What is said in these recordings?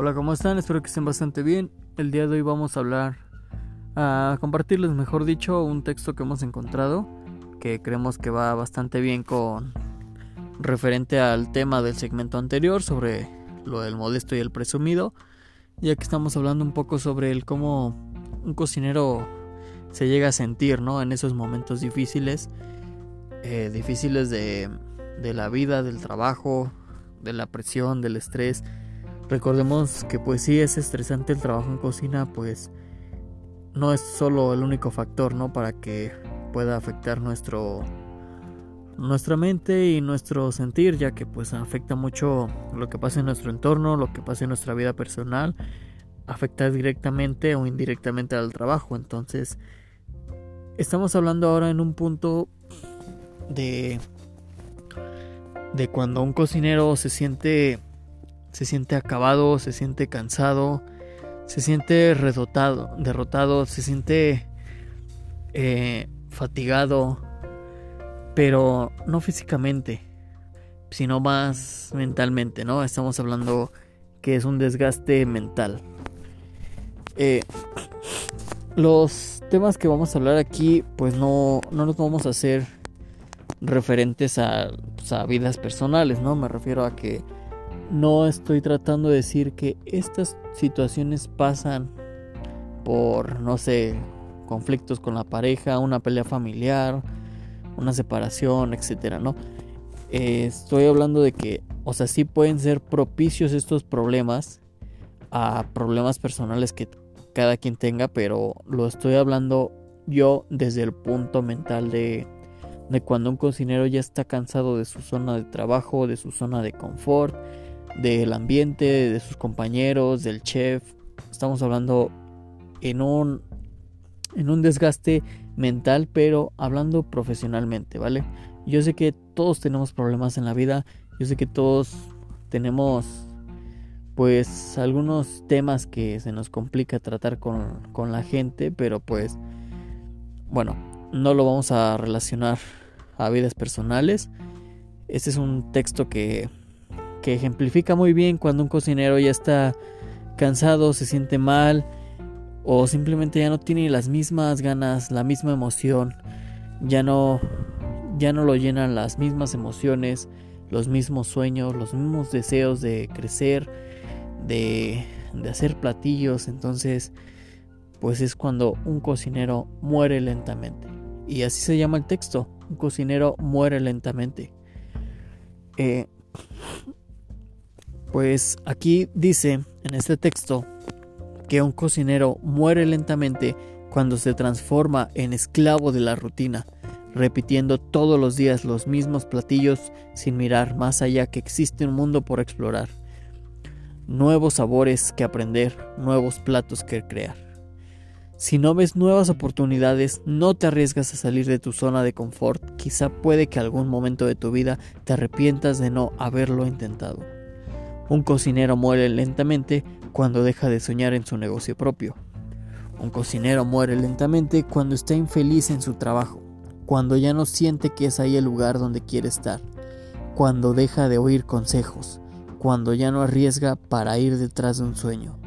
Hola, ¿cómo están? Espero que estén bastante bien. El día de hoy vamos a hablar, a compartirles, mejor dicho, un texto que hemos encontrado que creemos que va bastante bien con referente al tema del segmento anterior sobre lo del modesto y el presumido, ya que estamos hablando un poco sobre el cómo un cocinero se llega a sentir, ¿no? En esos momentos difíciles, eh, difíciles de, de la vida, del trabajo, de la presión, del estrés Recordemos que pues sí es estresante el trabajo en cocina, pues no es solo el único factor, ¿no? Para que pueda afectar nuestro nuestra mente y nuestro sentir, ya que pues afecta mucho lo que pasa en nuestro entorno, lo que pasa en nuestra vida personal, afecta directamente o indirectamente al trabajo. Entonces, estamos hablando ahora en un punto de de cuando un cocinero se siente se siente acabado, se siente cansado, se siente redotado, derrotado, se siente eh, fatigado, pero no físicamente, sino más mentalmente, ¿no? Estamos hablando que es un desgaste mental. Eh, los temas que vamos a hablar aquí, pues no, no los vamos a hacer referentes a, pues, a vidas personales, ¿no? Me refiero a que no estoy tratando de decir que estas situaciones pasan por, no sé, conflictos con la pareja, una pelea familiar, una separación, etcétera, ¿no? Eh, estoy hablando de que, o sea, sí pueden ser propicios estos problemas a problemas personales que cada quien tenga, pero lo estoy hablando yo desde el punto mental de, de cuando un cocinero ya está cansado de su zona de trabajo, de su zona de confort, del ambiente, de sus compañeros, del chef. Estamos hablando en un, en un desgaste mental, pero hablando profesionalmente, ¿vale? Yo sé que todos tenemos problemas en la vida, yo sé que todos tenemos pues algunos temas que se nos complica tratar con, con la gente, pero pues bueno, no lo vamos a relacionar a vidas personales. Este es un texto que que ejemplifica muy bien cuando un cocinero ya está cansado, se siente mal o simplemente ya no tiene las mismas ganas, la misma emoción, ya no ya no lo llenan las mismas emociones, los mismos sueños, los mismos deseos de crecer, de, de hacer platillos, entonces pues es cuando un cocinero muere lentamente. Y así se llama el texto, un cocinero muere lentamente. Eh, pues aquí dice en este texto que un cocinero muere lentamente cuando se transforma en esclavo de la rutina, repitiendo todos los días los mismos platillos sin mirar más allá que existe un mundo por explorar, nuevos sabores que aprender, nuevos platos que crear. Si no ves nuevas oportunidades, no te arriesgas a salir de tu zona de confort, quizá puede que algún momento de tu vida te arrepientas de no haberlo intentado. Un cocinero muere lentamente cuando deja de soñar en su negocio propio. Un cocinero muere lentamente cuando está infeliz en su trabajo, cuando ya no siente que es ahí el lugar donde quiere estar, cuando deja de oír consejos, cuando ya no arriesga para ir detrás de un sueño.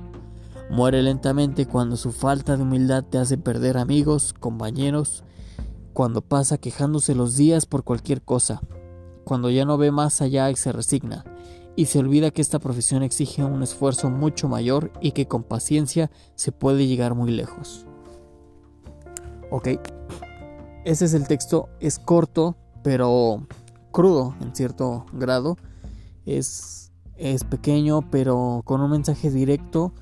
Muere lentamente cuando su falta de humildad te hace perder amigos, compañeros, cuando pasa quejándose los días por cualquier cosa, cuando ya no ve más allá y se resigna, y se olvida que esta profesión exige un esfuerzo mucho mayor y que con paciencia se puede llegar muy lejos. Ok, ese es el texto, es corto, pero crudo en cierto grado. Es, es pequeño, pero con un mensaje directo,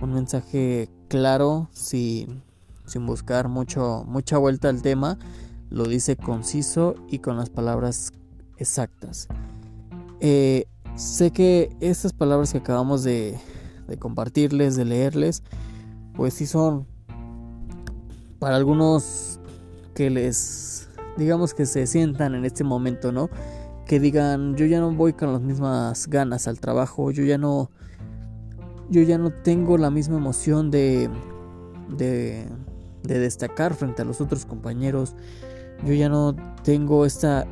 un mensaje claro, sin, sin buscar mucho, mucha vuelta al tema. Lo dice conciso y con las palabras exactas. Eh, Sé que estas palabras que acabamos de, compartirles, de leerles, pues sí son para algunos que les, digamos que se sientan en este momento, ¿no? Que digan, yo ya no voy con las mismas ganas al trabajo, yo ya no, yo ya no tengo la misma emoción de, de, de destacar frente a los otros compañeros, yo ya no tengo esta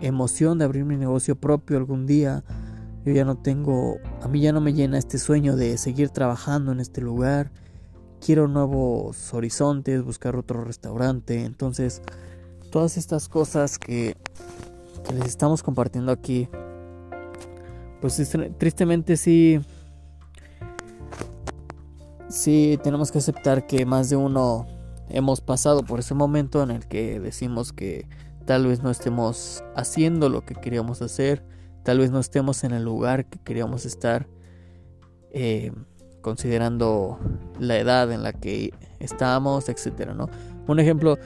emoción de abrir mi negocio propio algún día yo ya no tengo, a mí ya no me llena este sueño de seguir trabajando en este lugar, quiero nuevos horizontes, buscar otro restaurante, entonces todas estas cosas que, les estamos compartiendo aquí, pues tristemente sí, sí tenemos que aceptar que más de uno hemos pasado por ese momento en el que decimos que tal vez no estemos haciendo lo que queríamos hacer, tal vez no estemos en el lugar que queríamos estar, eh, considerando la edad en la que estamos, etcétera, ¿no? Un ejemplo,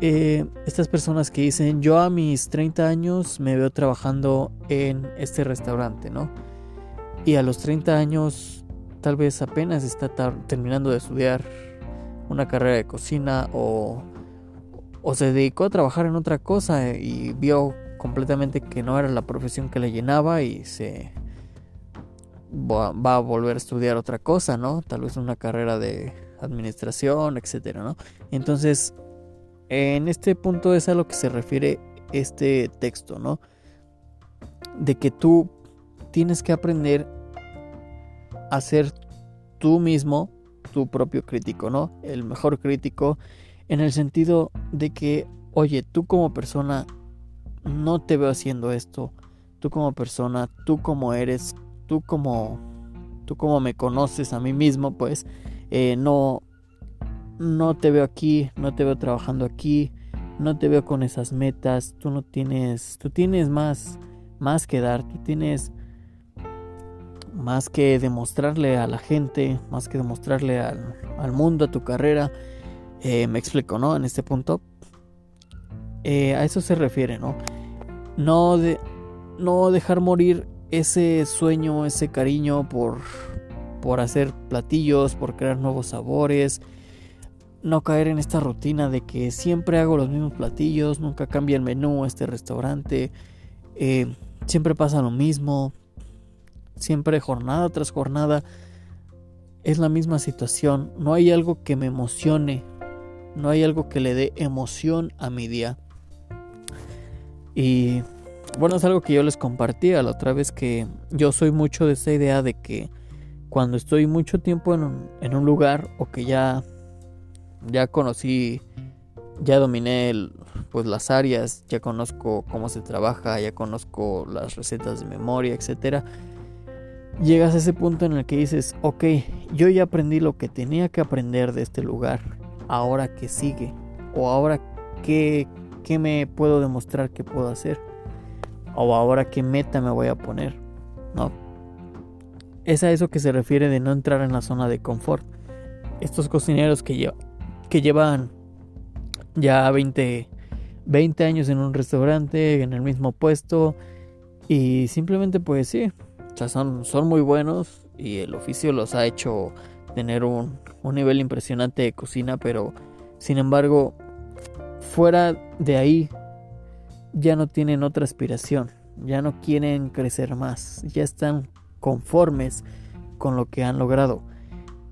eh, estas personas que dicen yo a mis 30 años me veo trabajando en este restaurante, ¿no? Y a los 30 años tal vez apenas está terminando de estudiar una carrera de cocina o, o se dedicó a trabajar en otra cosa y vio completamente que no era la profesión que le llenaba y se va a volver a estudiar otra cosa, ¿no? Tal vez una carrera de administración, etcétera, ¿no? Entonces, en este punto es a lo que se refiere este texto, ¿no? De que tú tienes que aprender a ser tú mismo tu propio crítico, ¿no? El mejor crítico en el sentido de que, oye, tú como persona no te veo haciendo esto. Tú como persona, tú como eres, tú como tú como me conoces a mí mismo, pues eh, no no te veo aquí, no te veo trabajando aquí, no te veo con esas metas. Tú no tienes, tú tienes más más que dar, tú tienes más que demostrarle a la gente, más que demostrarle al, mundo, a tu carrera. Eh, me explico, ¿no? En este punto. Eh, a eso se refiere, ¿no? No, de, no dejar morir ese sueño, ese cariño por, por hacer platillos, por crear nuevos sabores. No caer en esta rutina de que siempre hago los mismos platillos, nunca cambia el menú este restaurante, eh, siempre pasa lo mismo siempre jornada tras jornada es la misma situación, no hay algo que me emocione, no hay algo que le dé emoción a mi día. Y bueno, es algo que yo les compartía la otra vez que yo soy mucho de esa idea de que cuando estoy mucho tiempo en un, lugar o que ya, ya conocí, ya dominé pues las áreas, ya conozco cómo se trabaja, ya conozco las recetas de memoria, etcétera llegas a ese punto en el que dices, ok, yo ya aprendí lo que tenía que aprender de este lugar, ahora que sigue, o ahora qué, qué me puedo demostrar que puedo hacer, o ahora qué meta me voy a poner, ¿no? Es a eso que se refiere de no entrar en la zona de confort. Estos cocineros que, llevan ya 20, 20 años en un restaurante, en el mismo puesto, y simplemente pues sí, o sea, son, son muy buenos y el oficio los ha hecho tener un, un nivel impresionante de cocina, pero sin embargo, fuera de ahí ya no tienen otra aspiración, ya no quieren crecer más, ya están conformes con lo que han logrado.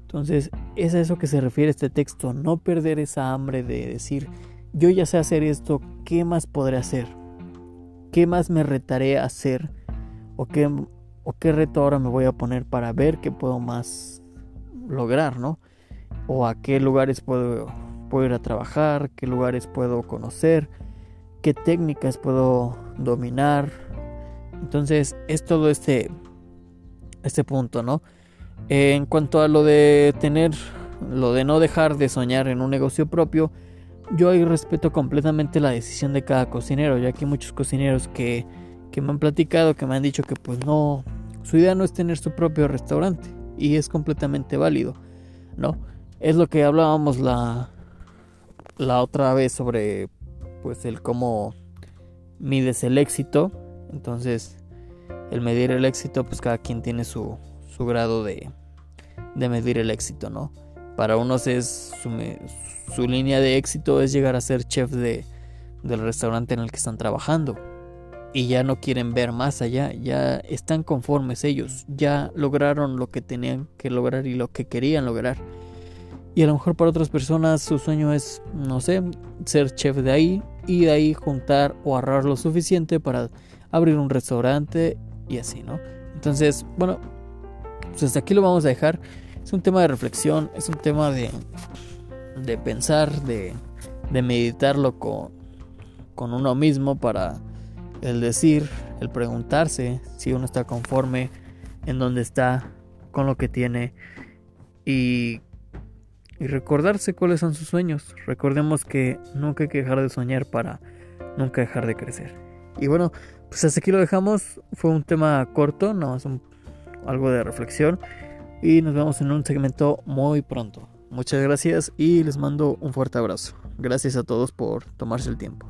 Entonces, es a eso que se refiere este texto, no perder esa hambre de decir, yo ya sé hacer esto, ¿qué más podré hacer? ¿Qué más me retaré a hacer? ¿O qué o qué reto ahora me voy a poner para ver qué puedo más lograr, ¿no? O a qué lugares puedo, ir a trabajar, qué lugares puedo conocer, qué técnicas puedo dominar. Entonces es todo este, este punto, ¿no? En cuanto a lo de tener, lo de no dejar de soñar en un negocio propio, yo ahí respeto completamente la decisión de cada cocinero, ya que hay muchos cocineros que que me han platicado, que me han dicho que pues no, su idea no es tener su propio restaurante y es completamente válido, ¿no? Es lo que hablábamos la, la otra vez sobre pues el cómo mides el éxito, entonces el medir el éxito pues cada quien tiene su, su grado de, de medir el éxito, ¿no? Para unos es su, su línea de éxito es llegar a ser chef de, del restaurante en el que están trabajando y ya no quieren ver más allá, ya están conformes ellos, ya lograron lo que tenían que lograr y lo que querían lograr. Y a lo mejor para otras personas su sueño es, no sé, ser chef de ahí y de ahí juntar o ahorrar lo suficiente para abrir un restaurante y así, ¿no? Entonces, bueno, pues hasta aquí lo vamos a dejar. Es un tema de reflexión, es un tema de, de pensar, de, de meditarlo con, con uno mismo para el decir, el preguntarse si uno está conforme en donde está, con lo que tiene y, y recordarse cuáles son sus sueños. Recordemos que nunca hay que dejar de soñar para nunca dejar de crecer. Y bueno, pues hasta aquí lo dejamos. Fue un tema corto, no más un algo de reflexión y nos vemos en un segmento muy pronto. Muchas gracias y les mando un fuerte abrazo. Gracias a todos por tomarse el tiempo.